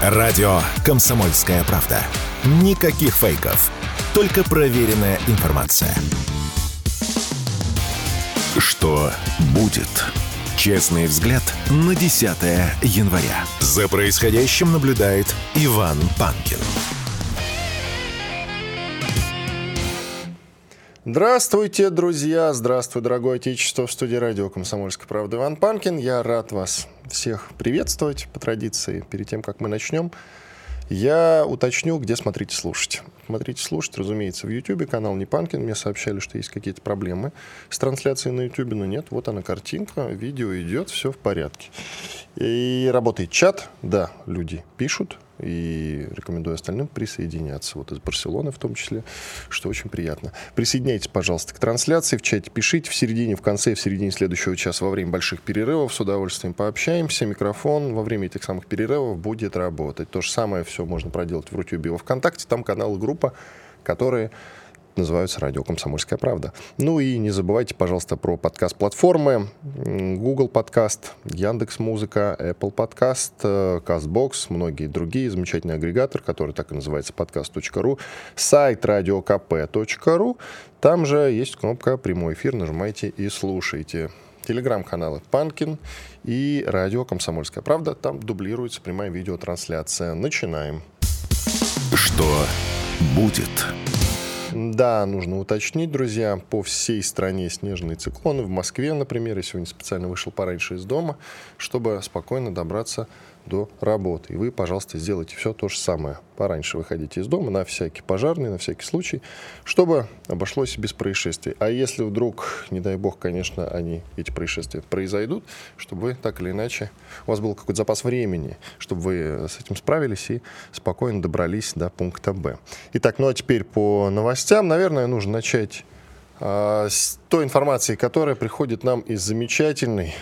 Радио «Комсомольская правда». Никаких фейков. Только проверенная информация. Что будет? Честный взгляд на 10 января. За происходящим наблюдает Иван Панкин. Здравствуйте, друзья! Здравствуй, дорогое отечество! В студии радио «Комсомольская правда» Иван Панкин. Я рад вас всех приветствовать по традиции. Перед тем, как мы начнем, я уточню, где смотрите, слушать. Смотрите, слушать, разумеется, в YouTube, канал Не Панкин. Мне сообщали, что есть какие-то проблемы с трансляцией на YouTube, но нет, вот она картинка, видео идет, все в порядке. И работает чат, да, люди пишут, и рекомендую остальным присоединяться, вот из Барселоны в том числе, что очень приятно. Присоединяйтесь, пожалуйста, к трансляции в чате, пишите в середине, в конце, в середине следующего часа во время больших перерывов, с удовольствием пообщаемся. Микрофон во время этих самых перерывов будет работать. То же самое все можно проделать в Рутюбе во ВКонтакте, там канал и группа, которые называются «Радио Комсомольская правда». Ну и не забывайте, пожалуйста, про подкаст-платформы. Google подкаст, Яндекс Музыка, Apple подкаст, CastBox, многие другие. Замечательный агрегатор, который так и называется подкаст.ру. Сайт radiokp.ru. Там же есть кнопка «Прямой эфир». Нажимайте и слушайте. Телеграм-каналы Панкин и радио «Комсомольская правда». Там дублируется прямая видеотрансляция. Начинаем. Что будет? Да, нужно уточнить, друзья, по всей стране снежные циклоны. В Москве, например, я сегодня специально вышел пораньше из дома, чтобы спокойно добраться до работы. И вы, пожалуйста, сделайте все то же самое. Пораньше выходите из дома на всякий пожарный, на всякий случай, чтобы обошлось без происшествий. А если вдруг, не дай бог, конечно, они, эти происшествия произойдут, чтобы вы так или иначе, у вас был какой-то запас времени, чтобы вы с этим справились и спокойно добрались до пункта Б. Итак, ну а теперь по новостям. Наверное, нужно начать а, с той информации, которая приходит нам из замечательной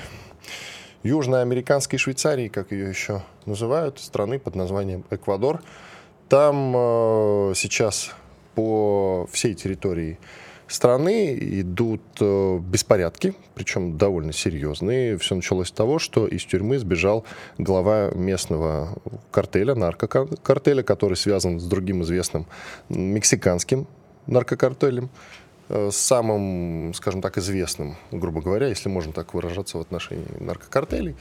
южноамериканской Швейцарии, как ее еще называют, страны под названием Эквадор. Там э, сейчас по всей территории страны идут э, беспорядки, причем довольно серьезные. Все началось с того, что из тюрьмы сбежал глава местного картеля, наркокартеля, который связан с другим известным мексиканским наркокартелем. Э, самым, скажем так, известным, грубо говоря, если можно так выражаться в отношении наркокартелей.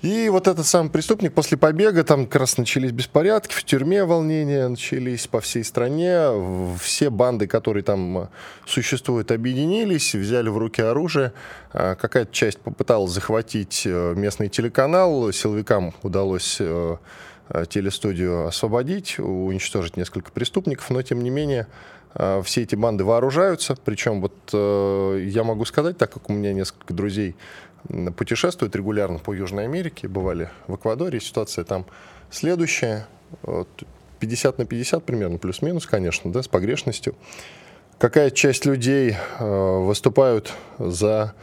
И вот этот самый преступник после побега, там как раз начались беспорядки, в тюрьме волнения начались по всей стране. Все банды, которые там существуют, объединились, взяли в руки оружие. А какая-то часть попыталась захватить э, местный телеканал. Силовикам удалось э, телестудию освободить, уничтожить несколько преступников, но тем не менее Э, все эти банды вооружаются, причем вот э, я могу сказать, так как у меня несколько друзей путешествуют регулярно по Южной Америке, бывали в Эквадоре, ситуация там следующая, 50 на 50 примерно, плюс-минус, конечно, да, с погрешностью. Какая часть людей э, выступают за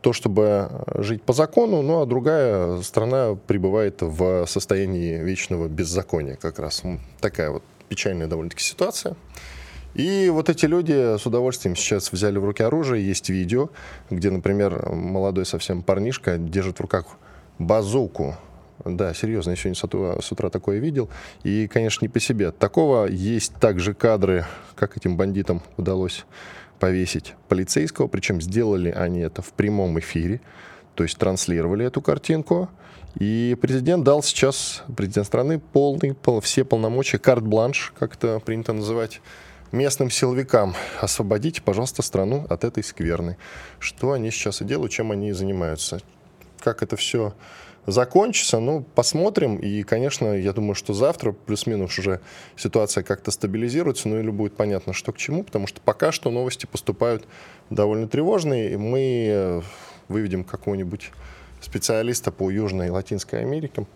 то, чтобы жить по закону, ну а другая страна пребывает в состоянии вечного беззакония как раз. Такая вот печальная довольно-таки ситуация. И вот эти люди с удовольствием сейчас взяли в руки оружие. Есть видео, где, например, молодой совсем парнишка держит в руках базуку. Да, серьезно, я сегодня с утра, такое видел. И, конечно, не по себе. Такого есть также кадры, как этим бандитам удалось повесить полицейского. Причем сделали они это в прямом эфире. То есть транслировали эту картинку. И президент дал сейчас, президент страны, полный, пол, все полномочия, карт-бланш, как это принято называть, местным силовикам. Освободите, пожалуйста, страну от этой скверны. Что они сейчас и делают, чем они занимаются. Как это все закончится, ну, посмотрим. И, конечно, я думаю, что завтра плюс-минус уже ситуация как-то стабилизируется, ну или будет понятно, что к чему, потому что пока что новости поступают довольно тревожные. И мы э, выведем какого-нибудь специалиста по Южной и Латинской Америке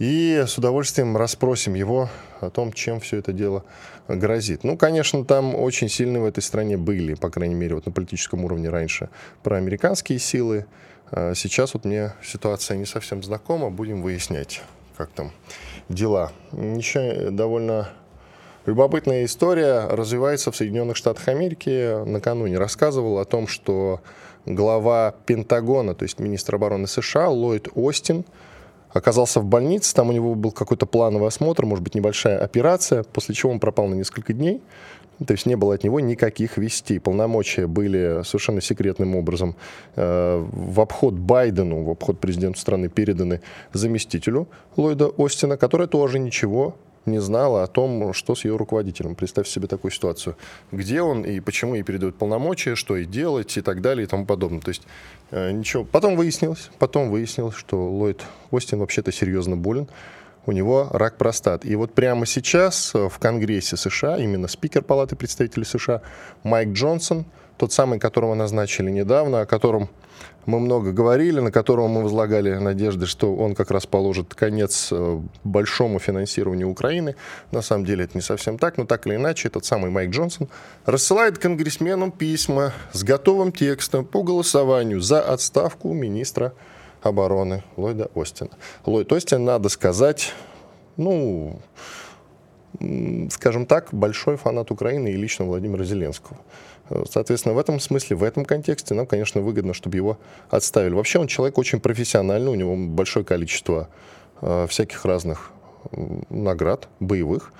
и с удовольствием расспросим его о том, чем все это дело грозит. Ну, конечно, там очень сильные в этой стране были, по крайней мере, вот на политическом уровне раньше, проамериканские силы. А сейчас вот мне ситуация не совсем знакома, будем выяснять, как там дела. Еще довольно любопытная история развивается в Соединенных Штатах Америки. Накануне рассказывал о том, что глава Пентагона, то есть министр обороны США Ллойд Остин, оказался в больнице, там у него был какой-то плановый осмотр, может быть, небольшая операция, после чего он пропал на несколько дней. То есть не было от него никаких вестей. Полномочия были совершенно секретным образом э, в обход Байдену, в обход президенту страны переданы заместителю Ллойда Остина, который тоже ничего не знала о том, что с ее руководителем. Представь себе такую ситуацию. Где он и почему ей передают полномочия, что ей делать и так далее и тому подобное. То есть э, ничего. Потом выяснилось, потом выяснилось, что Ллойд Остин вообще-то серьезно болен у него рак простат. И вот прямо сейчас э, в Конгрессе США, именно спикер Палаты представителей США Майк Джонсон, тот самый, которого назначили недавно, о котором мы много говорили, на которого мы возлагали надежды, что он как раз положит конец э, большому финансированию Украины. На самом деле это не совсем так, но так или иначе этот самый Майк Джонсон рассылает конгрессменам письма с готовым текстом по голосованию за отставку министра обороны Ллойда Остина. Ллойд Остин, надо сказать, ну, скажем так, большой фанат Украины и лично Владимира Зеленского. Соответственно, в этом смысле, в этом контексте нам, конечно, выгодно, чтобы его отставили. Вообще он человек очень профессиональный, у него большое количество э, всяких разных наград боевых.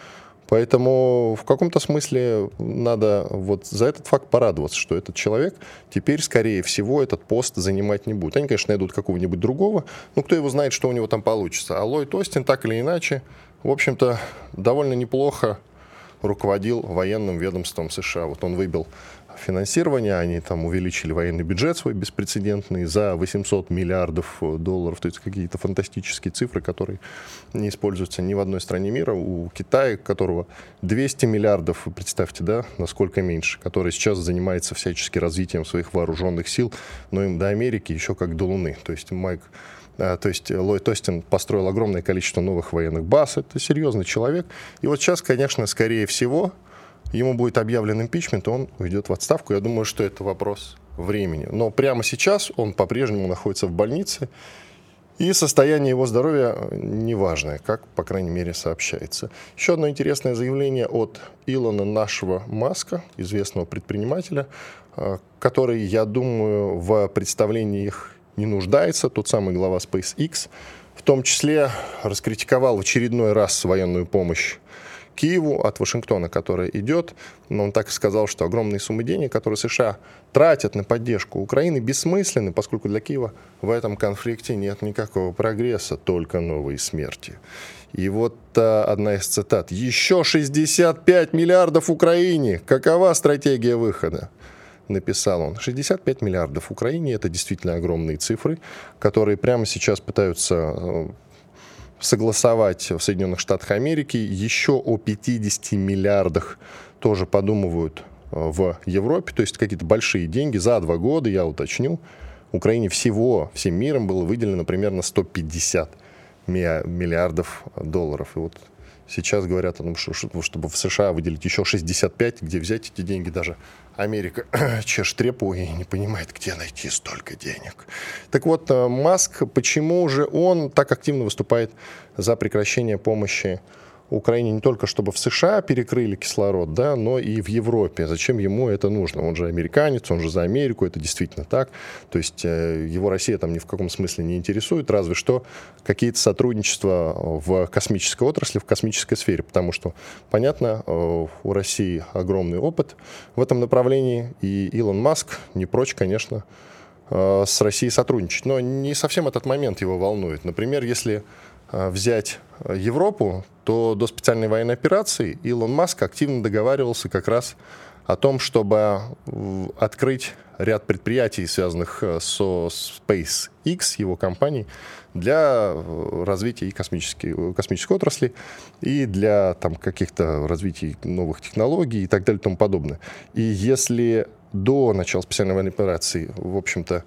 Поэтому в каком-то смысле надо вот за этот факт порадоваться, что этот человек теперь, скорее всего, этот пост занимать не будет. Они, конечно, найдут какого-нибудь другого, но кто его знает, что у него там получится. А Ллойд Остин, так или иначе, в общем-то, довольно неплохо руководил военным ведомством США. Вот он выбил финансирования, они там увеличили военный бюджет свой беспрецедентный за 800 миллиардов э, долларов, то есть какие-то фантастические цифры, которые не используются ни в одной стране мира. У Китая, которого 200 миллиардов, представьте, да, насколько меньше, который сейчас занимается всячески развитием своих вооруженных сил, но им до Америки еще как до Луны. То есть Майк э, то есть Ллойд Остин построил огромное количество новых военных баз. Это серьезный человек. И вот сейчас, конечно, скорее всего, ему будет объявлен импичмент, он уйдет в отставку. Я думаю, что это вопрос времени. Но прямо сейчас он по-прежнему находится в больнице, и состояние его здоровья неважное, как, по крайней мере, сообщается. Еще одно интересное заявление от Илона нашего Маска, известного предпринимателя, э, который, я думаю, в представлении их не нуждается, тот самый глава SpaceX, в том числе раскритиковал в очередной раз военную помощь Киеву от Вашингтона, которая идет. Но он так и сказал, что огромные суммы денег, которые США тратят на поддержку Украины, бессмысленны, поскольку для Киева в этом конфликте нет никакого прогресса, только новые смерти. И вот а, одна из цитат. «Еще 65 миллиардов Украине! Какова стратегия выхода?» написал он. 65 миллиардов Украине – это действительно огромные цифры, которые прямо сейчас пытаются э, согласовать в Соединенных Штатах Америки. Еще о 50 миллиардах тоже подумывают э, в Европе, то есть какие-то большие деньги за два года, я уточню. Украине всего, всем миром было выделено примерно 150 миллиардов долларов. И вот сейчас говорят о том, что, чтобы в США выделить еще 65, где взять эти деньги даже Америка чешет репу и не понимает, где найти столько денег. Так вот, э, Маск, почему же он так активно выступает за прекращение помощи Украине не только чтобы в США перекрыли кислород, да, но и в Европе. Зачем ему это нужно? Он же американец, он же за Америку, это действительно так. То есть э, его Россия там ни в каком смысле не интересует, разве что какие-то сотрудничества в космической отрасли, в космической сфере, потому что, понятно, э, у России огромный опыт в этом направлении, и Илон Маск не прочь, конечно, э, с Россией сотрудничать. Но не совсем этот момент его волнует. Например, если взять Европу, то до специальной военной операции Илон Маск активно договаривался как раз о том, чтобы открыть ряд предприятий, связанных э, со SpaceX, его компанией, для э, развития космической, космической отрасли, и для там, каких-то развитий новых технологий и так далее и тому подобное. И если до начала специальной военной операции, в общем-то,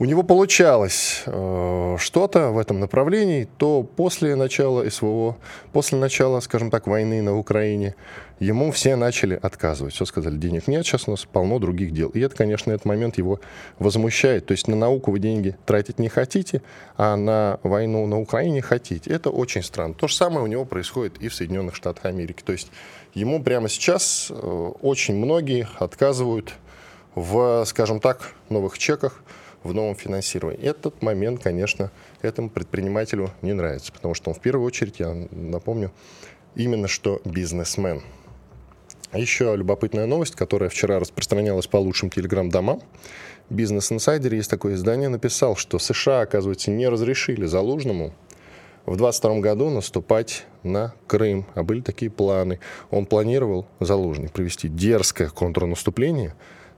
у него получалось э, что-то в этом направлении, то после начала СВО, после начала, скажем так, войны на Украине, ему все начали отказывать. Все сказали, денег нет, сейчас у нас полно других дел. И это, конечно, этот момент его возмущает. То есть на науку вы деньги тратить не хотите, а на войну на Украине хотите. Это очень странно. То же самое у него происходит и в Соединенных Штатах Америки. То есть ему прямо сейчас э, очень многие отказывают в, скажем так, новых чеках, в новом финансировании. Этот момент, конечно, этому предпринимателю не нравится, потому что он в первую очередь, я напомню, именно что бизнесмен. Еще любопытная новость, которая вчера распространялась по лучшим телеграм-домам. Бизнес Инсайдер, есть такое издание, написал, что США, оказывается, не разрешили Залужному в 22 году наступать на Крым. А были такие планы. Он планировал, Залужный, провести дерзкое контрнаступление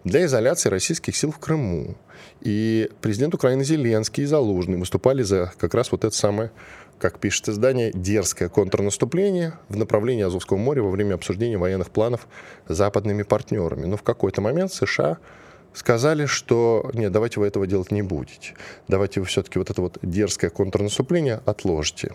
для изоляции российских сил в Крыму. И президент Украины Зеленский и Залужный выступали за как раз вот это самое, как пишет издание, дерзкое контрнаступление в направлении Азовского моря во время обсуждения военных планов с западными партнерами. Но в какой-то момент США сказали, что нет, давайте вы этого делать не будете. Давайте вы все-таки вот это вот дерзкое контрнаступление отложите.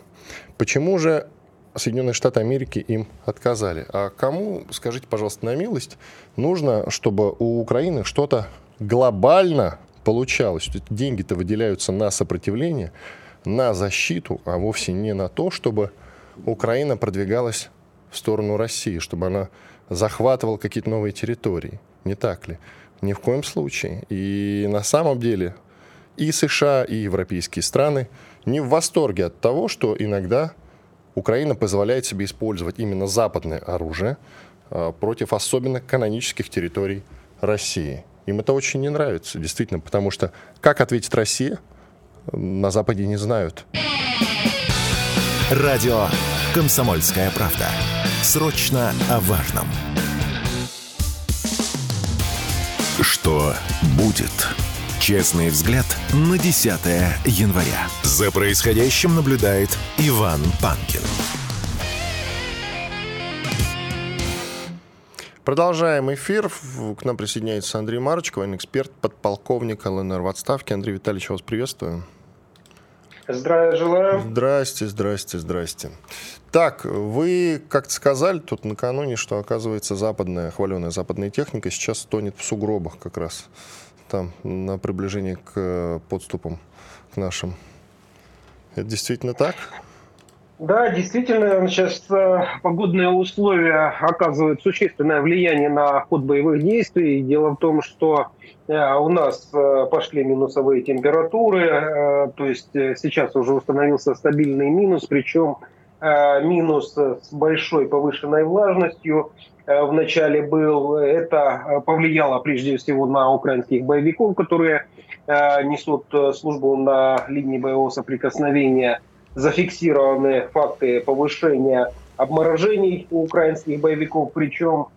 Почему же Соединенные Штаты Америки им отказали? А кому, скажите, пожалуйста, на милость, нужно, чтобы у Украины что-то глобально получалось? Деньги-то выделяются на сопротивление, на защиту, а вовсе не на то, чтобы Украина продвигалась в сторону России, чтобы она захватывала какие-то новые территории. Не так ли? Ни в коем случае. И на самом деле и США, и европейские страны не в восторге от того, что иногда Украина позволяет себе использовать именно западное оружие а, против особенно канонических территорий России. Им это очень не нравится, действительно, потому что как ответит Россия, на Западе не знают. Радио «Комсомольская правда». Срочно о важном. Что будет? Честный взгляд на 10 января. За происходящим наблюдает Иван Панкин. Продолжаем эфир. К нам присоединяется Андрей Марочко, военный эксперт, подполковник ЛНР в отставке. Андрей Витальевич, вас приветствую. Здравия желаю. Здрасте, здрасте, здрасте. Так, вы как-то сказали тут накануне, что, оказывается, западная, хваленая западная техника сейчас тонет в сугробах как раз там на приближении к э, подступам к нашим. Это действительно так? Да, действительно, сейчас э, погодные условия оказывают существенное влияние на ход боевых действий. Дело в том, что э, у нас пошли минусовые температуры, то есть сейчас уже установился стабильный минус, причем минус с большой повышенной влажностью э, в начале был. Это э, повлияло прежде всего на украинских боевиков, которые несут службу на линии боевого соприкосновения. Зафиксированы факты повышения обморожений у украинских боевиков, причем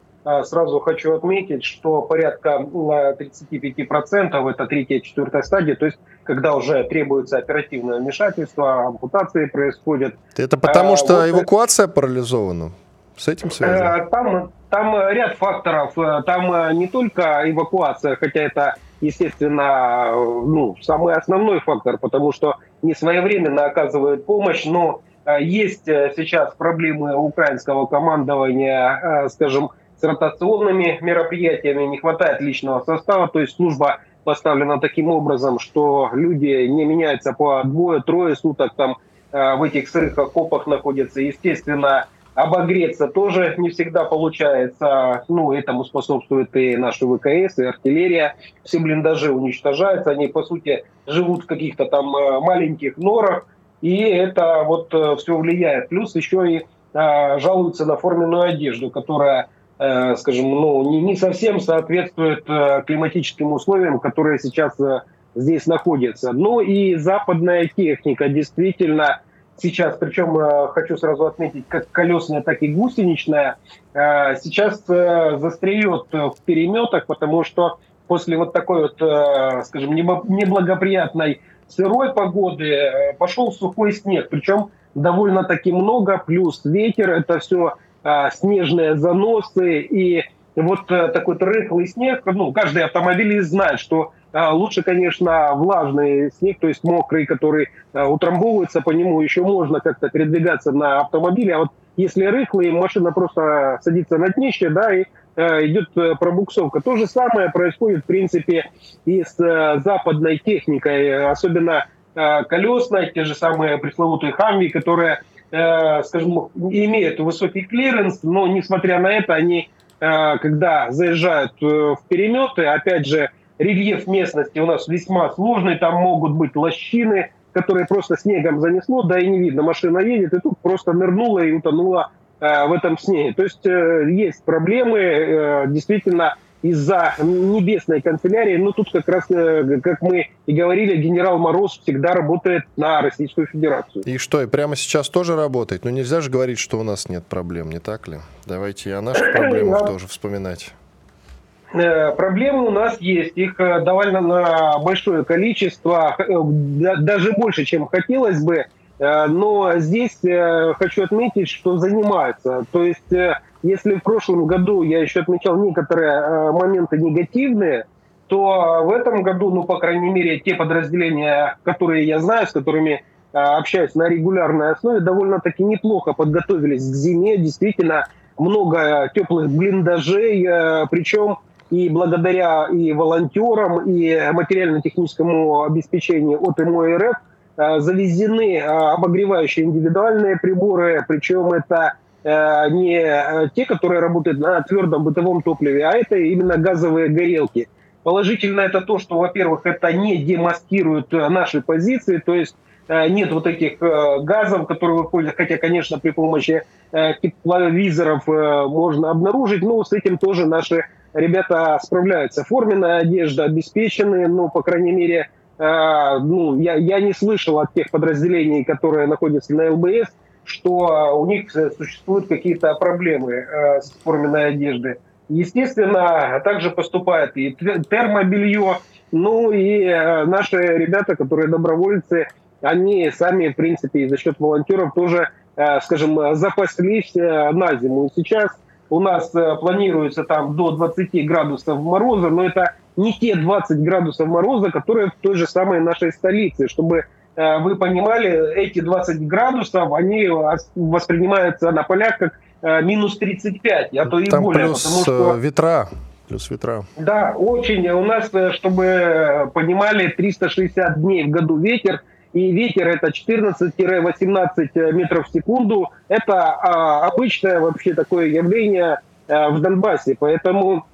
Сразу хочу отметить, что порядка 35% это третья, четвертая стадия, то есть когда уже требуется оперативное вмешательство, ампутации происходят. Это потому, что вот, эвакуация парализована? С этим связано? Там, там ряд факторов. Там не только эвакуация, хотя это, естественно, ну, самый основной фактор, потому что не своевременно оказывают помощь, но есть сейчас проблемы украинского командования, скажем, с ротационными мероприятиями, не хватает личного состава, то есть служба поставлена таким образом, что люди не меняются по двое-трое суток там э, в этих сырых окопах находятся. Естественно, обогреться тоже не всегда получается. Ну, этому способствует и наши ВКС, и артиллерия. Все блиндажи уничтожаются. Они, по сути, живут в каких-то там э, маленьких норах. И это вот э, все влияет. Плюс еще и жалуются на форменную одежду, которая скажем, ну, не, не совсем соответствует э, климатическим условиям, которые сейчас э, здесь находятся. Ну и западная техника действительно сейчас, причем хочу сразу отметить, как колесная, так и гусеничная, сейчас застреет в переметах, потому что после вот такой вот, скажем, неблагоприятной сырой погоды пошел сухой снег, причем довольно-таки много, плюс ветер, это все снежные заносы и вот э, такой рыхлый снег. Ну, каждый автомобилист знает, что а, лучше, конечно, влажный снег, то есть мокрый, который а, утрамбовывается, по нему еще можно как-то передвигаться на автомобиле. А вот если рыхлый, машина просто садится на днище, да, и идет э, пробуксовка. То же самое происходит, в принципе, и с э, западной техникой, особенно колесной, те же самые пресловутые хамви, которые Э, скажем, имеют высокий клиренс, но несмотря на это, они, э, когда заезжают э, в переметы, опять же, рельеф местности у нас весьма сложный, там могут быть лощины, которые просто снегом занесло, да и не видно, машина едет, и тут просто нырнула и утонула э, в этом снеге. То есть э, есть проблемы, э, действительно, из-за небесной канцелярии, но тут как раз, э, как мы и говорили, генерал Мороз всегда работает на Российскую Федерацию. И что, и прямо сейчас тоже работает? Ну нельзя же говорить, что у нас нет проблем, не так ли? Давайте и о наших проблемах тоже вспоминать. Э, проблемы у нас есть, их э, довольно большое количество, даже больше, чем хотелось бы. Но здесь хочу отметить, что занимаются. То есть, если в прошлом году я еще отмечал некоторые моменты негативные, то в этом году, ну, по крайней мере, те подразделения, которые я знаю, с которыми общаюсь на регулярной основе, довольно-таки неплохо подготовились к зиме. Действительно, много теплых блиндажей, причем и благодаря и волонтерам, и материально-техническому обеспечению от МОРФ э, завезены э, обогревающие индивидуальные приборы, причем это э, не те, которые работают на твердом бытовом топливе, а это именно газовые горелки. Положительно это то, что, во-первых, это не демаскирует наши позиции, то есть нет вот этих газов, которые выходят, хотя, конечно, при помощи тепловизоров можно обнаружить, но с этим тоже наши ребята справляются. Форменная одежда обеспечены, ну, по крайней мере, э, ну, я, я не слышал от тех подразделений, которые находятся на ЛБС, что у них существуют какие-то проблемы э, с форменной одеждой. Естественно, также поступает и термобелье, ну и э, наши ребята, которые добровольцы, они сами, в принципе, за счет волонтеров тоже, э, скажем, запаслись э, на зиму. И сейчас у нас э, планируется там до 20 градусов мороза, но это не те 20 градусов мороза, которые в той же самой нашей столице. Чтобы э, вы понимали, эти 20 градусов, они воспринимаются на полях как э, минус 35, а то и там более. Плюс потому что... ветра. Плюс ветра. Да, очень. У нас, чтобы понимали, 360 дней в году ветер – и ветер это 14-18 метров в секунду. Это а, обычное вообще такое явление а, в Донбассе, поэтому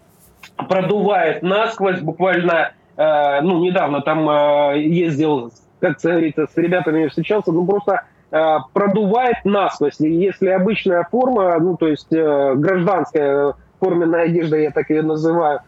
продувает насквозь буквально, а, ну, недавно там а, ездил, как говорится, с ребятами встречался, ну, просто а, продувает насквозь. Если обычная форма, ну, то есть а, гражданская форменная одежда, я так ее называю,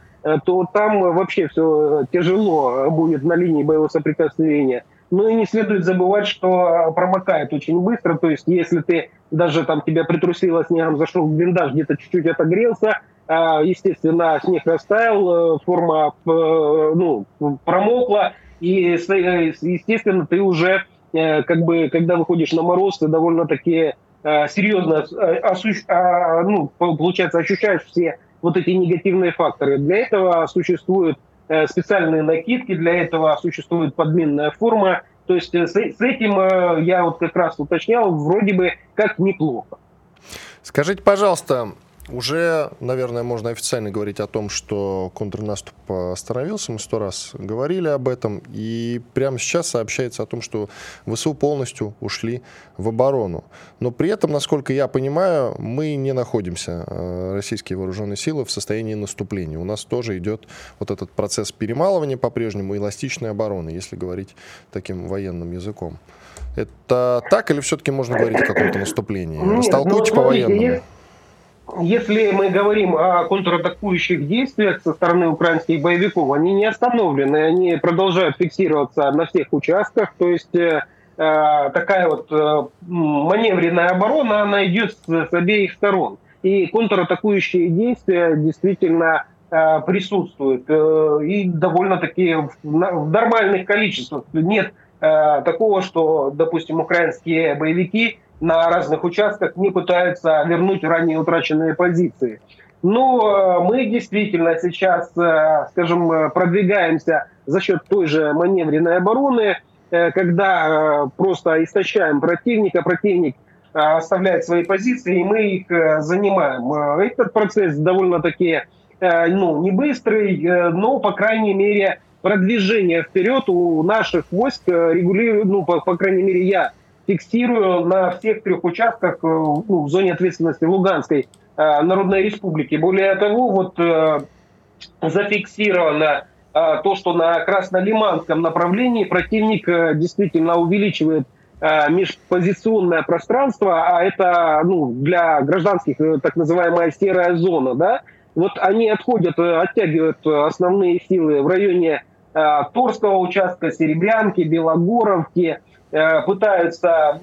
то там вообще все тяжело будет на линии боевого соприкосновения. Ну и не следует забывать, что промокает очень быстро. То есть если ты даже там тебя притрусило снегом, зашел в блиндаж, где-то чуть-чуть отогрелся, а, естественно, снег растаял, э, форма э, ну, промокла, и, э, естественно, ты уже, как бы, когда выходишь на мороз, ты довольно-таки серьезно, а, ну, получается, ощущаешь все вот эти негативные факторы. Для этого существуют Э, специальные накидки, для этого существует подменная форма. То есть э, с, этим э, я вот как раз уточнял, вроде бы как неплохо. Скажите, пожалуйста, уже, наверное, можно официально говорить о том, что контрнаступ остановился. Мы сто раз говорили об этом. И прямо сейчас сообщается о том, что ВСУ полностью ушли в оборону. Но при этом, насколько я понимаю, мы не находимся, э, российские вооруженные силы, в состоянии наступления. У нас тоже идет вот этот процесс перемалывания по-прежнему, эластичной обороны, если говорить таким военным языком. Это так или все-таки можно говорить о каком-то наступлении? Растолкуйте ну, по-военному. Если мы говорим о контратакующих действиях со стороны украинских боевиков, они не остановлены, они продолжают фиксироваться на всех участках, то есть э, э такая вот э, маневренная оборона, она идет с, с обеих сторон. И контратакующие действия действительно э, присутствуют, э, и довольно-таки в, в нормальных количествах. Нет э, такого, что, допустим, украинские боевики на разных участках не пытаются вернуть ранее утраченные позиции. Но э, мы действительно сейчас, э, скажем, продвигаемся за счет той же маневренной обороны, э, когда просто истощаем противника, противник оставляет свои позиции, и мы их занимаем. Этот процесс довольно-таки ну, не быстрый, но, по крайней мере, продвижение вперед у наших войск регулирует, ну, по, по крайней мере, я фиксирую на всех трех участках э, ну, в зоне ответственности Луганской э, Народной Республики. Более того, вот э, зафиксировано то, что на Краснолиманском направлении противник действительно увеличивает межпозиционное пространство, а это ну, для гражданских так называемая серая зона, да, вот они отходят, оттягивают основные силы в районе Торского участка, Серебрянки, Белогоровки, пытаются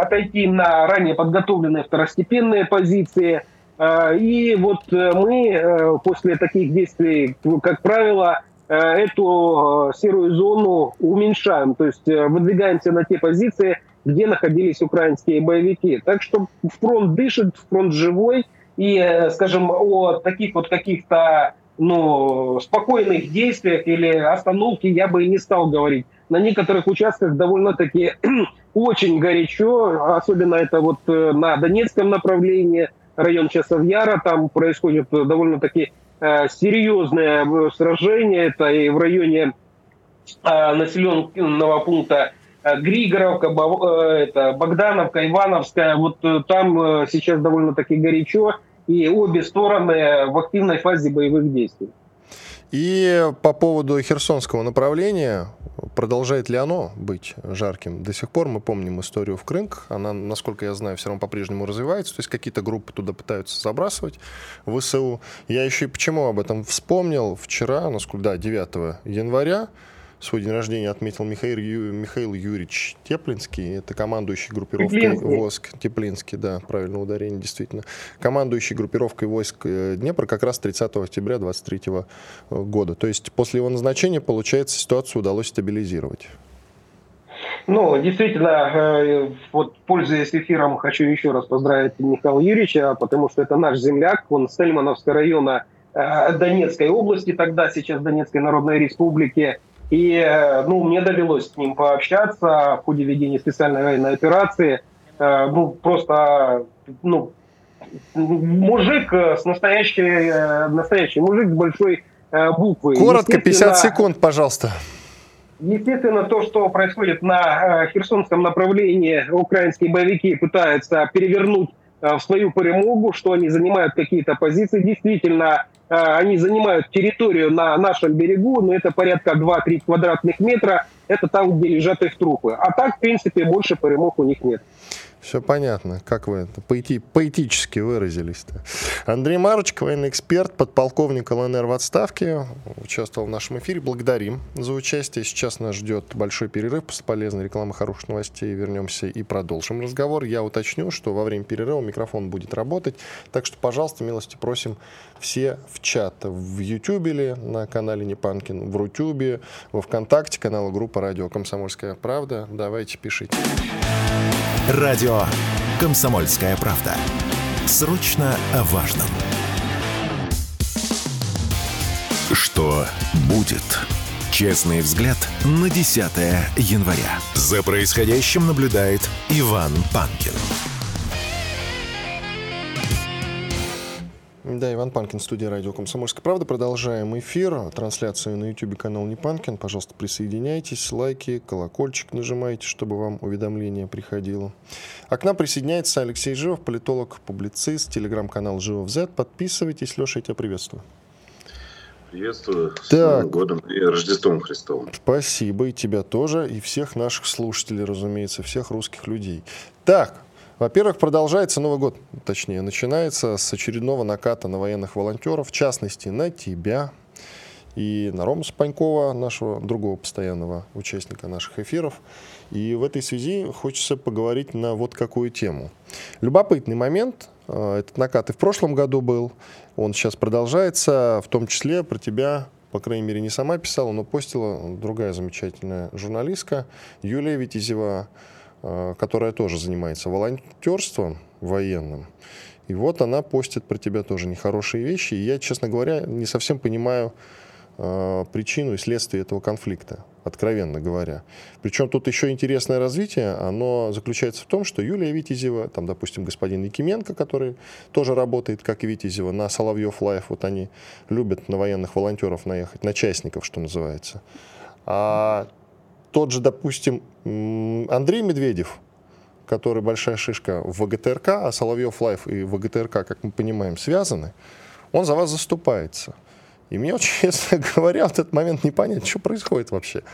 отойти на ранее подготовленные второстепенные позиции – а, и вот э, мы э, после таких действий, как правило, э, эту серую зону уменьшаем, то есть выдвигаемся на те позиции, где находились украинские боевики. Так что фронт дышит, фронт живой, и, скажем, о таких вот каких-то ну, спокойных действиях или остановке я бы и не стал говорить. На некоторых участках довольно-таки очень горячо, особенно это вот на Донецком направлении – район Часовьяра, там происходит довольно-таки э, серьезное э, сражение, это и в районе э, населенного пункта Григоровка, это Богдановка, Ивановская, вот там сейчас довольно-таки горячо, и обе стороны в активной фазе боевых действий. И по поводу Херсонского направления, продолжает ли оно быть жарким? До сих пор мы помним историю в Крынках. Она, насколько я знаю, все равно по-прежнему развивается. То есть какие-то группы туда пытаются забрасывать в ВСУ. Я еще и почему об этом вспомнил. Вчера, насколько, да, 9 января, свой день рождения отметил Михаил, Ю, Михаил Юрьевич Теплинский. Это командующий группировкой Теплинский. войск. Теплинский, да, правильное ударение, действительно. Командующий группировкой войск э, Днепра как раз 30 октября 23 э, года. То есть после его назначения, получается, ситуацию удалось стабилизировать. Ну, действительно, э, вот пользуясь эфиром, хочу еще раз поздравить Михаила Юрьевича, потому что это наш земляк, он с Тельмановского района Донецкой области, тогда сейчас Донецкой Народной Республики. И э, ну, мне довелось с ним пообщаться в ходе ведения специальной военной операции. Э, ну, просто ну, мужик с настоящей, э, настоящий мужик с большой буквы. Коротко, 50 секунд, пожалуйста. Естественно, то, что происходит на Херсонском направлении, украинские боевики пытаются перевернуть в свою перемогу, что они занимают какие-то позиции. Действительно, они занимают территорию на нашем берегу, но это порядка 2-3 квадратных метра. Это там, где лежат их трупы. А так, в принципе, больше перемог у них нет. Все понятно, как вы это поэти, поэтически выразились-то. Андрей Марочек, военный эксперт, подполковник ЛНР в отставке, участвовал в нашем эфире. Благодарим за участие. Сейчас нас ждет большой перерыв после полезной рекламы хороших новостей. Вернемся и продолжим разговор. Я уточню, что во время перерыва микрофон будет работать. Так что, пожалуйста, милости просим все в чат. В Ютубе или на канале Непанкин, в Рутюбе, во Вконтакте, канала группа «Радио Комсомольская правда». Давайте, пишите. Радио «Комсомольская правда». Срочно о важном. Что будет? Честный взгляд на 10 января. За происходящим наблюдает Иван Панкин. Да, Иван Панкин, студия радио «Комсомольская правда». Продолжаем эфир. Трансляцию на YouTube канал Не Панкин. Пожалуйста, присоединяйтесь, лайки, колокольчик нажимайте, чтобы вам уведомление приходило. А к нам присоединяется Алексей Живов, политолог, публицист, телеграм-канал Живов Z. Подписывайтесь. Леша, я тебя приветствую. Приветствую. С так. Новым годом и Рождеством Христовым. Спасибо. И тебя тоже, и всех наших слушателей, разумеется, всех русских людей. Так, во-первых, продолжается Новый год, точнее, начинается с очередного наката на военных волонтеров, в частности, на тебя и на Рому Спанькова, нашего другого постоянного участника наших эфиров. И в этой связи хочется поговорить на вот какую тему. Любопытный момент. Э, этот накат и в прошлом году был. Он сейчас продолжается, в том числе про тебя по крайней мере, не сама писала, но постила другая замечательная журналистка Юлия Витязева, которая тоже занимается волонтерством военным. И вот она постит про тебя тоже нехорошие вещи. И я, честно говоря, не совсем понимаю э, причину и следствие этого конфликта, откровенно говоря. Причем тут еще интересное развитие, оно заключается в том, что Юлия Витязева, там, допустим, господин Якименко, который тоже работает, как и Витязева, на Соловьев Live, вот они любят на военных волонтеров наехать, на частников, что называется. А тот же, допустим, Андрей Медведев, который большая шишка в ВГТРК, а Соловьев Live и ВГТРК, как мы понимаем, связаны, он за вас заступается. И мне очень, честно говоря, в этот момент не понять, что происходит вообще.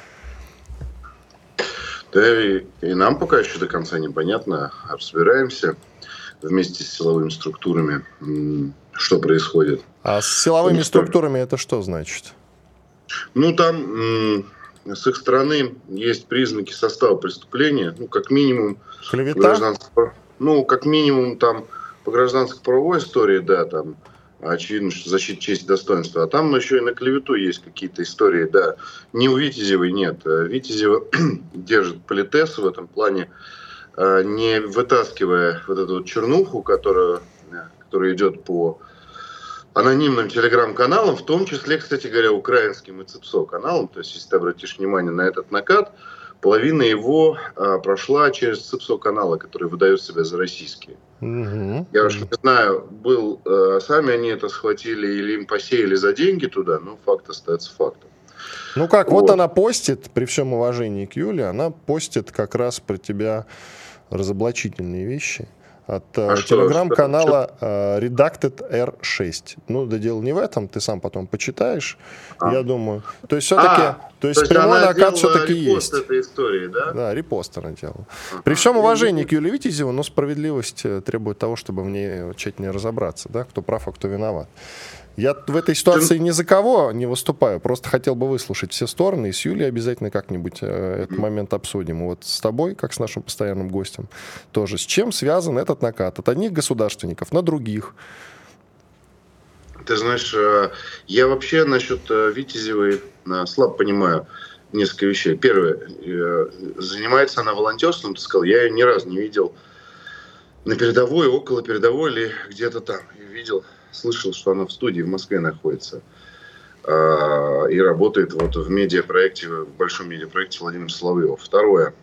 Да и, и нам пока еще до конца непонятно. Разбираемся вместе с силовыми структурами, что происходит. А с силовыми структурами это что значит? Ну, там с их стороны есть признаки состава преступления, ну, как минимум... Клевета? Ну, как минимум, там, по гражданско-правовой истории, да, там, очевидно, что защита чести и достоинства. А там еще и на клевету есть какие-то истории, да. Не у Витязевой нет. Витязева держит политес в этом плане, а, не вытаскивая вот эту вот чернуху, которая, которая идет по анонимным телеграм-каналам, в том числе, кстати говоря, украинским и ЦИПСО каналам. То есть, если ты обратишь внимание на этот накат, половина его а, прошла через ЦИПСО каналы, которые выдают себя за российские. Угу. Я уж не знаю, был, а, сами они это схватили или им посеяли за деньги туда, но факт остается фактом. Ну как, вот, вот она постит, при всем уважении к Юле, она постит как раз про тебя разоблачительные вещи от э, а телеграм-канала э, Redacted R6. Ну, да дело не в этом, ты сам потом почитаешь, а. я думаю. То есть все-таки, а, то есть, то есть прямой накат все-таки есть. этой истории, да? Да, репост она делала. Ага. При всем уважении к Юлии Витязеву, но справедливость э, требует того, чтобы в ней тщательнее разобраться, да, кто прав, а кто виноват. Я в этой ситуации ни за кого не выступаю, просто хотел бы выслушать все стороны, и с Юлей обязательно как-нибудь э, этот момент обсудим. вот с тобой, как с нашим постоянным гостем, тоже. С чем связан этот накат? От одних государственников на других? Ты знаешь, э, я вообще насчет э, Витязевой слабо понимаю несколько вещей. Первое, занимается она волонтерством, ты сказал, я ее ни разу не видел на передовой, около передовой или где-то там. Видел слышал, что она в студии в Москве находится а, и работает вот в медиапроекте, в большом медиапроекте Владимир Соловьев. Второе.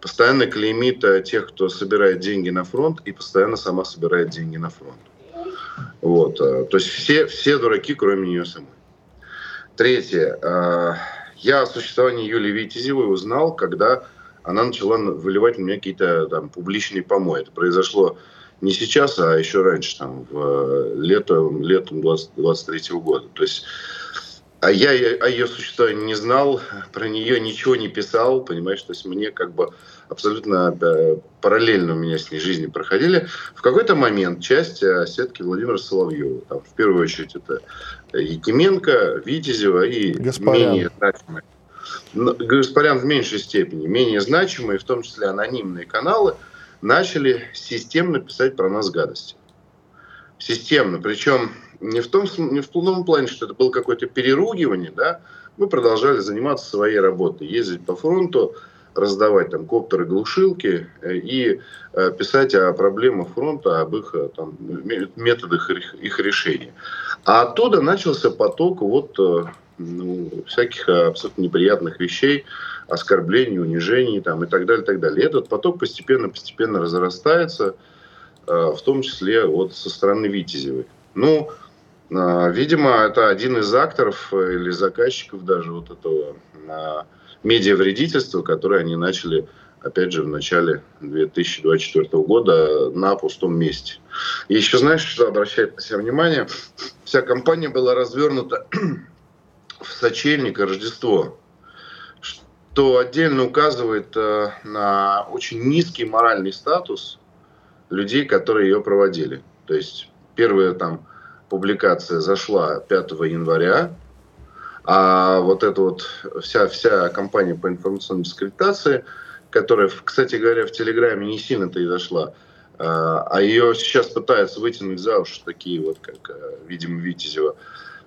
Постоянно клеймит э, тех, кто собирает деньги на фронт, и постоянно сама собирает деньги на фронт. Вот. Э, то есть все, все дураки, кроме нее самой. Третье. А, я о существовании Юлии Витязевой узнал, когда она начала выливать на меня какие-то там публичные помои. Это произошло не сейчас, а еще раньше, там, в э, летом, летом 23 года. То есть а я о ее существовании не знал, про нее ничего не писал, понимаешь, то есть мне как бы абсолютно да, параллельно у меня с ней жизни проходили. В какой-то момент часть э, сетки Владимира Соловьева, там, в первую очередь это Якименко, Витязева и Гаспарян. менее значимые. Гаспарян в меньшей степени, менее значимые, в том числе анонимные каналы – начали системно писать про нас гадости. Системно. Причем не в том, не в том плане, что это было какое-то переругивание, да, мы продолжали заниматься своей работой, ездить по фронту, раздавать там коптеры, глушилки э, и э, писать о проблемах фронта, об их э, там, методах их, решения. А оттуда начался поток вот ну, всяких абсолютно неприятных вещей, оскорблений, унижений там, и так далее, и так далее. Этот поток постепенно-постепенно разрастается, э, в том числе вот со стороны Витязевой. Ну, э, видимо, это один из акторов э, или заказчиков даже вот этого медиавредительства, которое они начали, опять же, в начале 2024 года на пустом месте. И еще знаешь, что обращает на себя внимание? Вся компания была развернута в сочельник Рождество то отдельно указывает э, на очень низкий моральный статус людей, которые ее проводили. То есть первая там публикация зашла 5 января, а вот эта вот вся, вся компания по информационной дискредитации, которая, кстати говоря, в Телеграме не сильно-то и зашла, э, а ее сейчас пытаются вытянуть за уши такие вот, как, э, видимо, Витязева,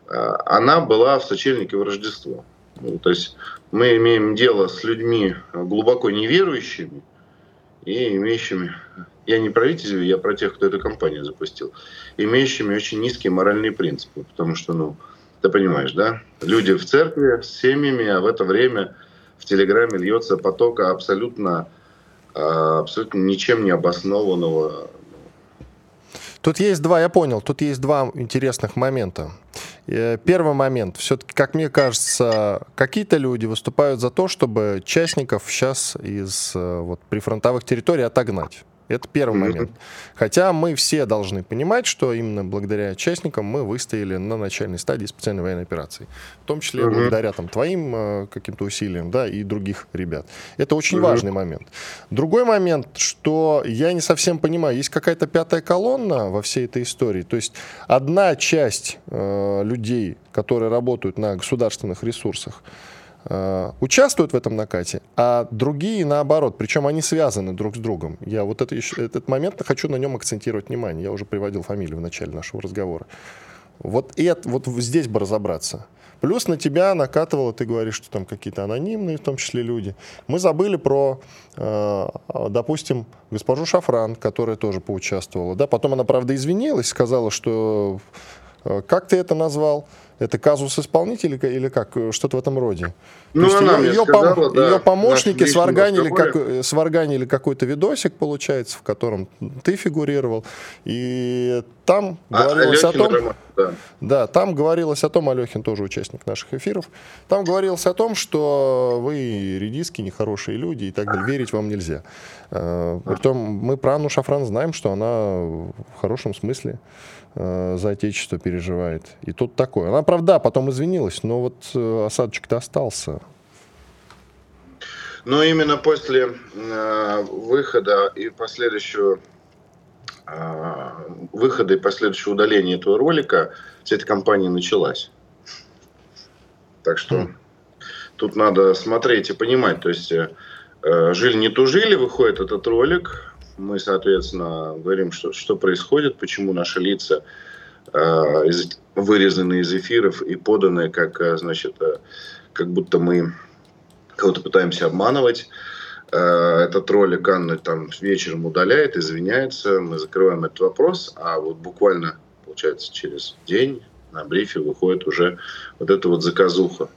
э, она была в сочельнике в Рождество. Ну, то есть мы имеем дело с людьми глубоко неверующими и имеющими, я не про Витязева, я про тех, кто эту компанию запустил, имеющими очень низкие моральные принципы, потому что, ну, ты понимаешь, да, люди в церкви с семьями, а в это время в Телеграме льется поток абсолютно, а, абсолютно ничем не обоснованного Тут есть два, я понял, тут есть два интересных момента. Э, первый момент. Все-таки, как мне кажется, какие-то люди выступают за то, чтобы частников сейчас из э, вот, прифронтовых территорий отогнать. Это первый момент. Хотя мы все должны понимать, что именно благодаря частникам мы выстояли на начальной стадии специальной военной операции. В том числе mm-hmm. благодаря там, твоим э, каким-то усилиям да, и других ребят. Это очень mm-hmm. важный момент. Другой момент, что я не совсем понимаю, есть какая-то пятая колонна во всей этой истории. То есть одна часть э, людей, которые работают на государственных ресурсах, Э, участвуют в этом накате, а другие наоборот, причем они связаны друг с другом. Я вот это этот момент хочу на нем акцентировать внимание. Я уже приводил фамилию в начале нашего разговора. Вот, это, вот здесь бы разобраться. Плюс на тебя накатывало, ты говоришь, что там какие-то анонимные, в том числе люди. Мы забыли про, э, допустим, госпожу Шафран, которая тоже поучаствовала. Да? Потом она, правда, извинилась, сказала, что как ты это назвал? Это казус исполнителя или как? Что-то в этом роде. Ну, То она ее, ее, сказала, пом- да, ее помощники сварганили, как, сварганили какой-то видосик, получается, в котором ты фигурировал. И там а, говорилось Алехин, о том... да. да, там говорилось о том, Алехин тоже участник наших эфиров, там говорилось о том, что вы редиски, нехорошие люди и так далее, верить вам нельзя. А. Притом мы про Анну Шафран знаем, что она в хорошем смысле э, за отечество переживает. И тут такое. Она, правда, потом извинилась, но вот э, осадочек-то остался. Но именно после э, выхода и последующего э, выхода и последующего удаления этого ролика вся эта кампания началась. Так что mm. тут надо смотреть и понимать. То есть э, жили не тужили, выходит этот ролик, мы, соответственно, говорим, что, что происходит, почему наши лица э, из, вырезаны из эфиров и поданы, как, э, значит, э, как будто мы кого-то пытаемся обманывать. Э, этот ролик Анна там вечером удаляет, извиняется, мы закрываем этот вопрос, а вот буквально, получается, через день на брифе выходит уже вот эта вот заказуха.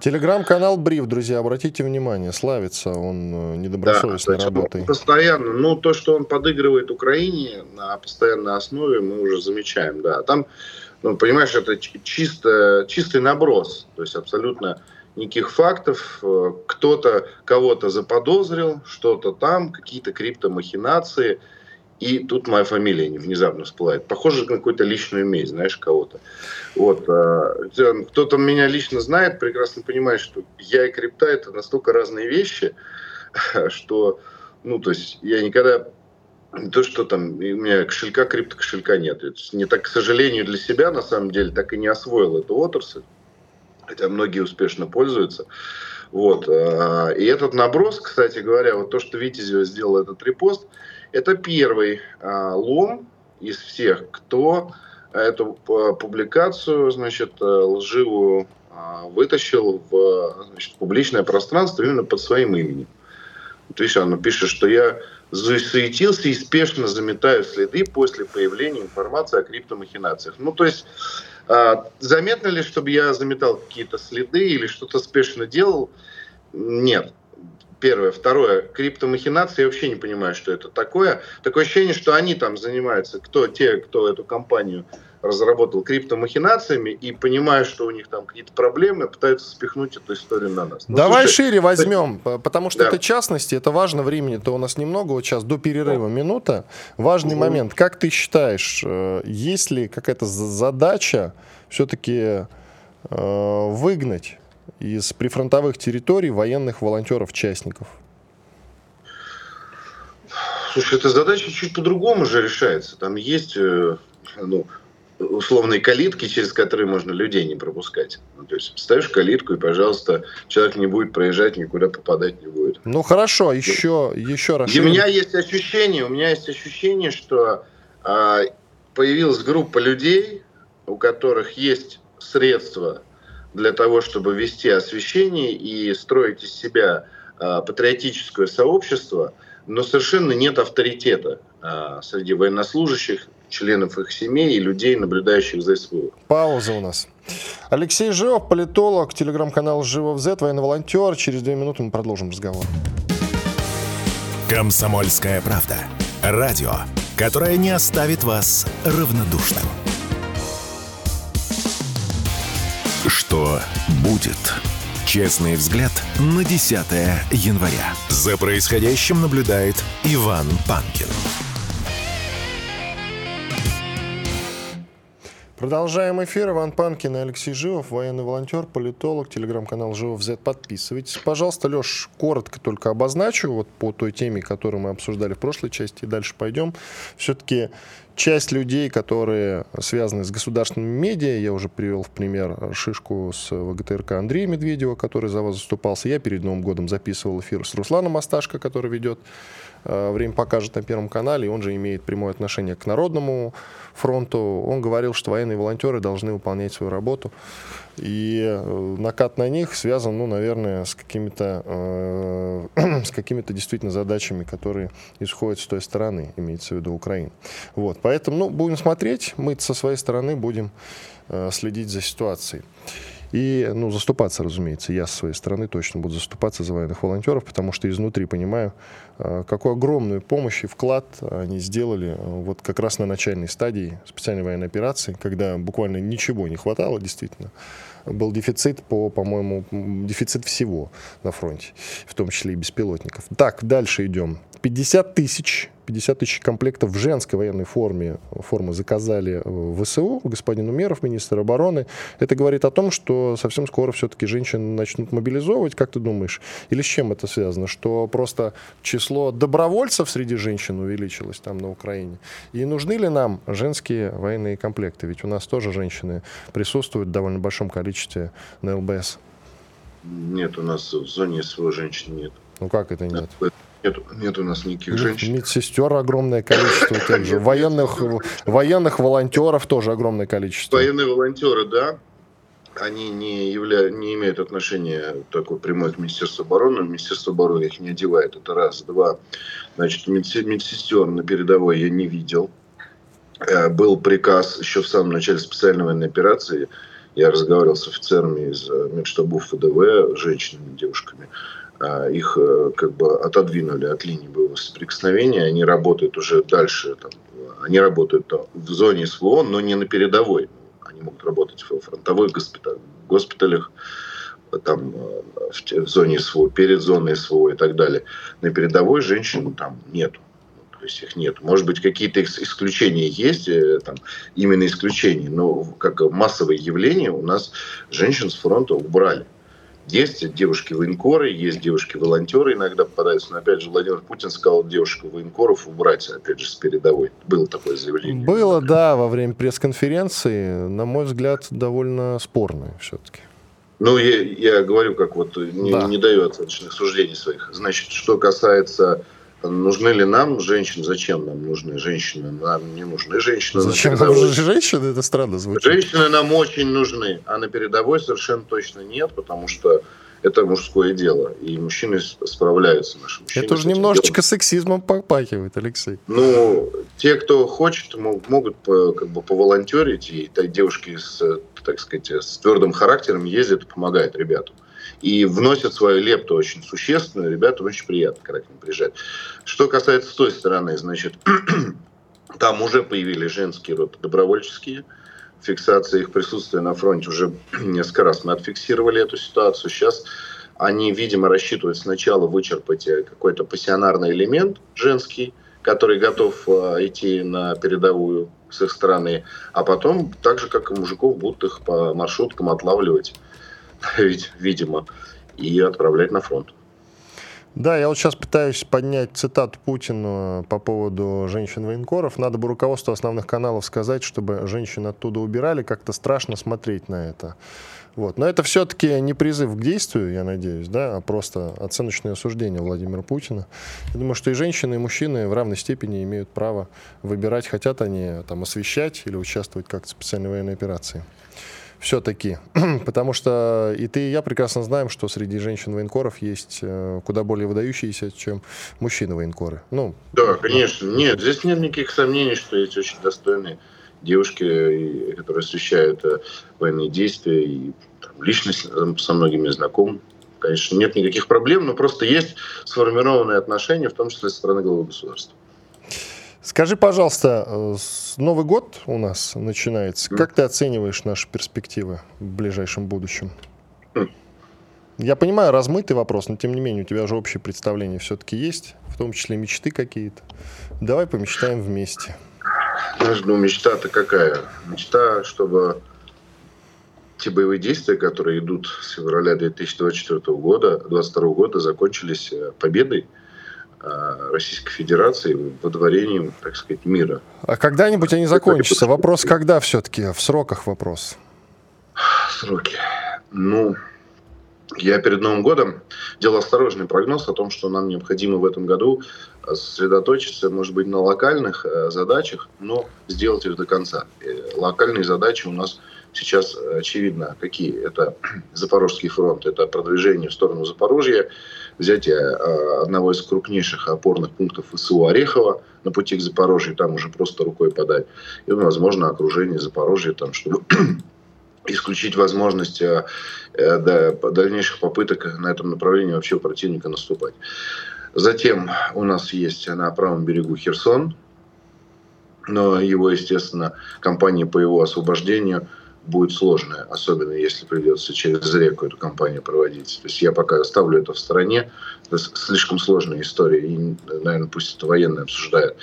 Телеграм-канал Бриф, друзья, обратите внимание, славится он э, недобросовестной да, работой. Постоянно, ну то, что он подыгрывает Украине на постоянной основе, мы уже замечаем, да. Там, ну, понимаешь, это чисто, чистый наброс, то есть абсолютно никаких фактов. Э, кто-то кого-то заподозрил, что-то там, какие-то криптомахинации – и тут моя фамилия внезапно всплывает. Похоже на какую-то личную месть, знаешь, кого-то. Вот. А, кто-то меня лично знает, прекрасно понимает, что я и крипта – это настолько разные вещи, что, ну, то есть я никогда то, что там у меня кошелька, крипто кошелька нет. Это не так, к сожалению, для себя, на самом деле, так и не освоил эту отрасль. Хотя многие успешно пользуются. Вот. А, и этот наброс, кстати говоря, вот то, что Витязева сделал этот репост – это первый а, лом из всех, кто эту а, публикацию, значит, э, лживую а, вытащил в значит, публичное пространство именно под своим именем. Вот видишь, она пишет, что я засуетился и спешно заметаю следы после появления информации о криптомахинациях. Ну, то есть, заметно ли, чтобы я заметал какие-то следы или что-то спешно делал? Нет. Первое. Второе. Криптомахинации, я вообще не понимаю, что это такое. Такое ощущение, что они там занимаются, кто те, кто эту компанию разработал криптомахинациями и понимая, что у них там какие-то проблемы, пытаются спихнуть эту историю на нас. Ну, Давай слушай, шире возьмем, потому что да. это частности, это важно, времени-то у нас немного, вот сейчас до перерыва О. минута. Важный угу. момент. Как ты считаешь, э, есть ли какая-то задача все-таки э, выгнать из прифронтовых территорий военных волонтеров-частников? Слушай, эта задача чуть по-другому же решается. Там есть э, ну, условные калитки, через которые можно людей не пропускать. Ну, то есть ставишь калитку, и, пожалуйста, человек не будет проезжать, никуда попадать не будет. Ну хорошо, еще, еще раз. у меня есть ощущение, у меня есть ощущение, что а, появилась группа людей, у которых есть средства для того, чтобы вести освещение и строить из себя э, патриотическое сообщество, но совершенно нет авторитета э, среди военнослужащих, членов их семей и людей, наблюдающих за СВО. Пауза у нас. Алексей Живов, политолог, телеграм-канал Живов Z, военный волонтер. Через две минуты мы продолжим разговор. Комсомольская правда. Радио, которое не оставит вас равнодушным. Что будет? Честный взгляд на 10 января. За происходящим наблюдает Иван Панкин. Продолжаем эфир. Иван Панкин и Алексей Живов, военный волонтер, политолог, телеграм-канал Живов Z. Подписывайтесь. Пожалуйста, Леш, коротко только обозначу вот по той теме, которую мы обсуждали в прошлой части, и дальше пойдем. Все-таки часть людей, которые связаны с государственными медиа, я уже привел в пример Шишку с ВГТРК Андрея Медведева, который за вас заступался. Я перед Новым годом записывал эфир с Русланом Асташко, который ведет время покажет на Первом канале, и он же имеет прямое отношение к Народному фронту. Он говорил, что военные волонтеры должны выполнять свою работу. И э, накат на них связан, ну, наверное, с какими-то э, с какими-то действительно задачами, которые исходят с той стороны, имеется в виду Украины. Вот, поэтому, ну, будем смотреть, мы со своей стороны будем э, следить за ситуацией. И, ну, заступаться, разумеется, я со своей стороны точно буду заступаться за военных волонтеров, потому что изнутри понимаю, э, какую огромную помощь и вклад они сделали э, вот как раз на начальной стадии специальной военной операции, когда буквально ничего не хватало, действительно. Был дефицит по, по-моему, дефицит всего на фронте, в том числе и беспилотников. Так, дальше идем. 50 тысяч 50 тысяч комплектов в женской военной форме формы заказали в ВСУ, господин Умеров, министр обороны. Это говорит о том, что совсем скоро все-таки женщин начнут мобилизовывать, как ты думаешь? Или с чем это связано? Что просто число добровольцев среди женщин увеличилось там на Украине? И нужны ли нам женские военные комплекты? Ведь у нас тоже женщины присутствуют в довольно большом количестве на ЛБС. Нет, у нас в зоне СВО женщин нет. Ну как это нет? Нет, нет у нас никаких женщин. Медсестер огромное количество тех же. Военных, военных волонтеров тоже огромное количество. Военные волонтеры, да. Они не, явля... не имеют отношения такой прямой к Министерству обороны. Министерство обороны их не одевает. Это раз. Два. Значит, медсестер на передовой я не видел. Э, был приказ еще в самом начале специальной военной операции. Я разговаривал с офицерами из э, медштабов ФДВ, женщинами, девушками их э, как бы отодвинули от линии боевого соприкосновения, они работают уже дальше, там, они работают там, в зоне СВО, но не на передовой. Они могут работать в фронтовых госпиталях, госпиталях там, э, в, в зоне СВО, перед зоной СВО и так далее. На передовой женщин там нету. То есть их нет. Может быть, какие-то исключения есть, э, там, именно исключения, но как массовое явление у нас женщин с фронта убрали. Есть девушки-военкоры, есть девушки-волонтеры иногда попадаются. Но опять же, Владимир Путин сказал девушку-военкоров убрать, опять же, с передовой. Было такое заявление. Было, да, во время пресс-конференции. На мой взгляд, довольно спорное все-таки. Ну, я, я говорю, как вот не, да. не даю оценочных суждений своих. Значит, что касается Нужны ли нам женщины? Зачем нам нужны женщины? Нам не нужны женщины. Зачем нам нужны женщины? Это странно звучит. Женщины нам очень нужны, а на передовой совершенно точно нет, потому что это мужское дело, и мужчины справляются. Наши мужчины это уже немножечко делом. сексизмом попахивает, Алексей. Ну, те, кто хочет, могут как бы поволонтерить, и девушки с, так сказать, с твердым характером ездят и помогают ребятам и вносят свою лепту очень существенную. Ребята очень приятно, когда к ним приезжают. Что касается с той стороны, значит, там уже появились женские роты добровольческие. Фиксация их присутствия на фронте уже несколько раз мы отфиксировали эту ситуацию. Сейчас они, видимо, рассчитывают сначала вычерпать э, какой-то пассионарный элемент женский, который готов э, идти на передовую с их стороны, а потом, так же, как и мужиков, будут их по маршруткам отлавливать видимо, и отправлять на фронт. Да, я вот сейчас пытаюсь поднять цитату Путина по поводу женщин-военкоров. Надо бы руководству основных каналов сказать, чтобы женщин оттуда убирали. Как-то страшно смотреть на это. Вот. Но это все-таки не призыв к действию, я надеюсь, да, а просто оценочное осуждение Владимира Путина. Я думаю, что и женщины, и мужчины в равной степени имеют право выбирать, хотят они там освещать или участвовать как-то в специальной военной операции все-таки. Потому что и ты, и я прекрасно знаем, что среди женщин-военкоров есть э, куда более выдающиеся, чем мужчины-военкоры. Ну, да, конечно. Нет, здесь нет никаких сомнений, что есть очень достойные девушки, которые освещают э, военные действия, и там, личность со многими знаком. Конечно, нет никаких проблем, но просто есть сформированные отношения, в том числе со стороны главы государства. Скажи, пожалуйста, э, Новый год у нас начинается. Как ты оцениваешь наши перспективы в ближайшем будущем? Я понимаю, размытый вопрос, но тем не менее у тебя же общее представление все-таки есть, в том числе мечты какие-то. Давай помечтаем вместе. Знаешь, ну мечта-то какая? Мечта, чтобы те боевые действия, которые идут с февраля 2024 года, 2022 года, закончились э, победой Российской Федерации, водворением, так сказать, мира. А когда-нибудь они закончатся? Вопрос, когда все-таки? В сроках вопрос. Сроки. Ну, я перед Новым годом делал осторожный прогноз о том, что нам необходимо в этом году сосредоточиться, может быть, на локальных э, задачах, но сделать их до конца. Локальные задачи у нас сейчас очевидно какие. Это Запорожский фронт, это продвижение в сторону Запорожья, взятие э, одного из крупнейших опорных пунктов ВСУ Орехова на пути к Запорожью, там уже просто рукой подать. И, возможно, окружение Запорожья, там, чтобы исключить возможность э, э, да, дальнейших попыток на этом направлении вообще у противника наступать. Затем у нас есть на правом берегу Херсон, но его, естественно, кампания по его освобождению – будет сложная, особенно если придется через реку эту кампанию проводить. То есть я пока оставлю это в стороне. Это слишком сложная история, и, наверное, пусть это военные обсуждают.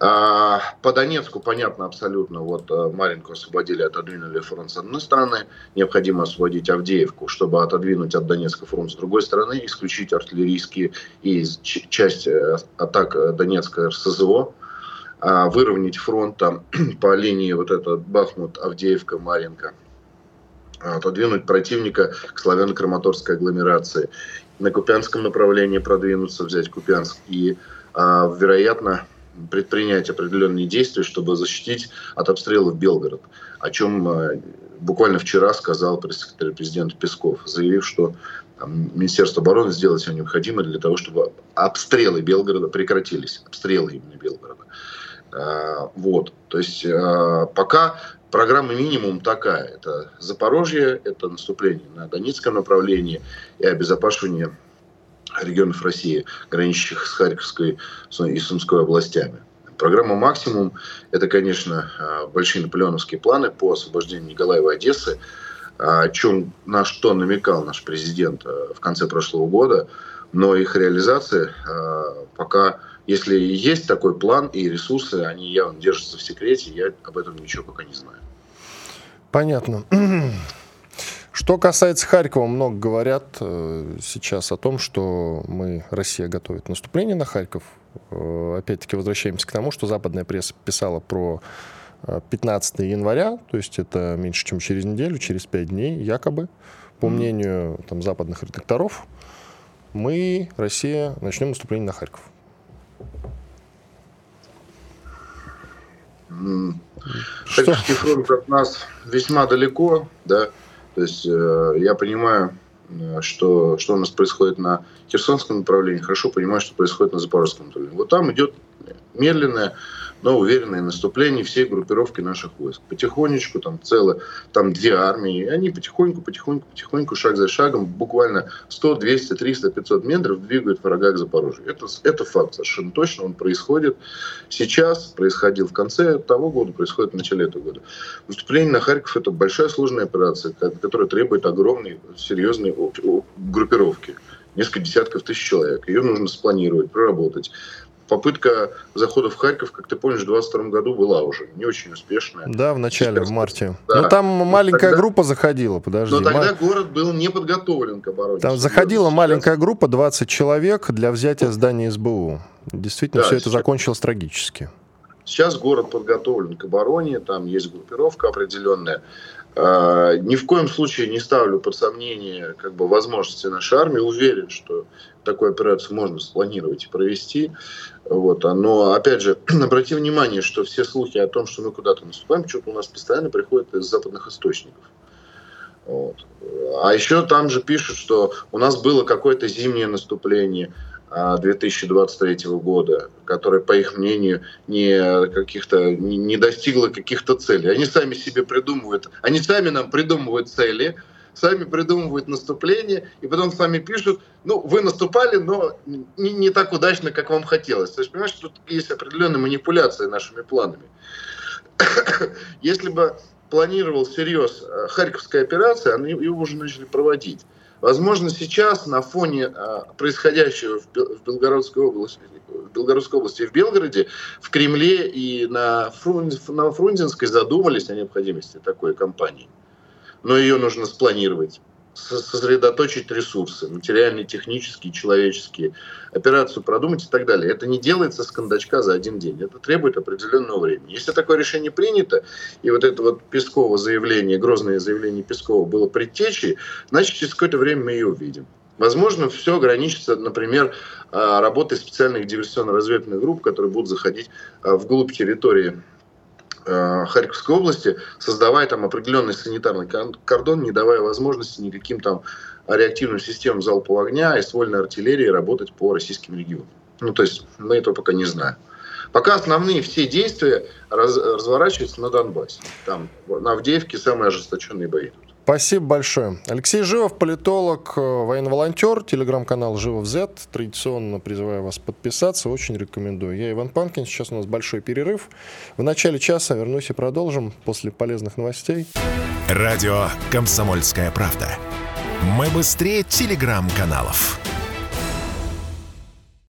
А, по Донецку понятно абсолютно. Вот э, Маринку освободили, отодвинули фронт с одной стороны. Необходимо освободить Авдеевку, чтобы отодвинуть от Донецка фронт с другой стороны, исключить артиллерийские и часть э, атак Донецка РСЗО выровнять фронт там по линии вот этот Бахмут, Авдеевка, Маренко, отодвинуть противника к славяно-краматорской агломерации. На Купянском направлении продвинуться, взять Купянск и, а, вероятно, предпринять определенные действия, чтобы защитить от обстрелов Белгород, о чем а, буквально вчера сказал пресс-секретарь президента Песков, заявив, что Министерство обороны сделать все необходимое для того, чтобы обстрелы Белгорода прекратились, обстрелы именно Белгорода. Э, вот, то есть э, пока программа минимум такая. Это Запорожье, это наступление на Донецком направлении и обезопасивание регионов России, граничащих с Харьковской и Сумской областями. Программа «Максимум» – это, конечно, э, большие наполеоновские планы по освобождению Николаева Одессы, о чем, на что намекал наш президент в конце прошлого года, но их реализация пока если есть такой план и ресурсы, они явно держатся в секрете, я об этом ничего пока не знаю. Понятно. Что касается Харькова, много говорят э, сейчас о том, что мы, Россия готовит наступление на Харьков. Э, опять-таки возвращаемся к тому, что западная пресса писала про 15 э, января, то есть это меньше, чем через неделю, через 5 дней, якобы, по мнению там, западных редакторов, мы, Россия, начнем наступление на Харьков. Харьковский фронт от нас весьма далеко, да, то есть э, я понимаю, э, что, что у нас происходит на Херсонском направлении, хорошо понимаю, что происходит на Запорожском направлении. Вот там идет медленное но уверенное наступление всей группировки наших войск. Потихонечку, там целое, там две армии, и они потихоньку, потихоньку, потихоньку, шаг за шагом, буквально 100, 200, 300, 500 метров двигают врага к Запорожью. Это, это факт совершенно точно, он происходит сейчас, происходил в конце того года, происходит в начале этого года. Наступление на Харьков – это большая сложная операция, которая требует огромной, серьезной группировки несколько десятков тысяч человек. Ее нужно спланировать, проработать попытка захода в Харьков, как ты помнишь, в 2022 году была уже не очень успешная. Да, в начале, в марте. Да. Ну, там маленькая тогда, группа заходила, подожди. Но тогда Мар... город был не подготовлен к обороне. Там заходила маленькая группа, 20 человек, для взятия здания СБУ. Действительно, да, все это закончилось трагически. Сейчас город подготовлен к обороне, там есть группировка определенная. А, ни в коем случае не ставлю под сомнение как бы, возможности нашей армии. Уверен, что такую операцию можно спланировать и провести. Вот. Но, опять же, обрати внимание, что все слухи о том, что мы куда-то наступаем, что-то у нас постоянно приходит из западных источников. Вот. А еще там же пишут, что у нас было какое-то зимнее наступление 2023 а, года, которое, по их мнению, не, каких-то, не достигло каких-то целей. Они сами себе придумывают, они сами нам придумывают цели, сами придумывают наступление, и потом сами пишут, ну, вы наступали, но не, не так удачно, как вам хотелось. То есть, понимаешь, тут есть определенная манипуляция нашими планами. Если бы планировал всерьез э, Харьковская операция, они ее уже начали проводить. Возможно, сейчас на фоне а, происходящего в Белгородской области, в Белгородской области в Белгороде, в Кремле и на, Фрун, на Фрунзенской задумались о необходимости такой кампании. Но ее нужно спланировать сосредоточить ресурсы, материальные, технические, человеческие, операцию продумать и так далее. Это не делается с кондачка за один день. Это требует определенного времени. Если такое решение принято, и вот это вот Песково заявление, грозное заявление Пескова было предтечей, значит, через какое-то время мы ее увидим. Возможно, все ограничится, например, а, работой специальных диверсионно-разведывательных групп, которые будут заходить а, вглубь территории Э, Харьковской области, создавая там определенный санитарный кордон, не давая возможности никаким там реактивным системам залпового огня и ствольной артиллерии работать по российским регионам. Ну, то есть мы этого пока не знаем. Пока основные все действия раз, разворачиваются на Донбассе. Там на Авдеевке самые ожесточенные бои идут. Спасибо большое. Алексей Живов, политолог, э, военный волонтер, телеграм-канал Живов Z. Традиционно призываю вас подписаться, очень рекомендую. Я Иван Панкин, сейчас у нас большой перерыв. В начале часа вернусь и продолжим после полезных новостей. Радио «Комсомольская правда». Мы быстрее телеграм-каналов.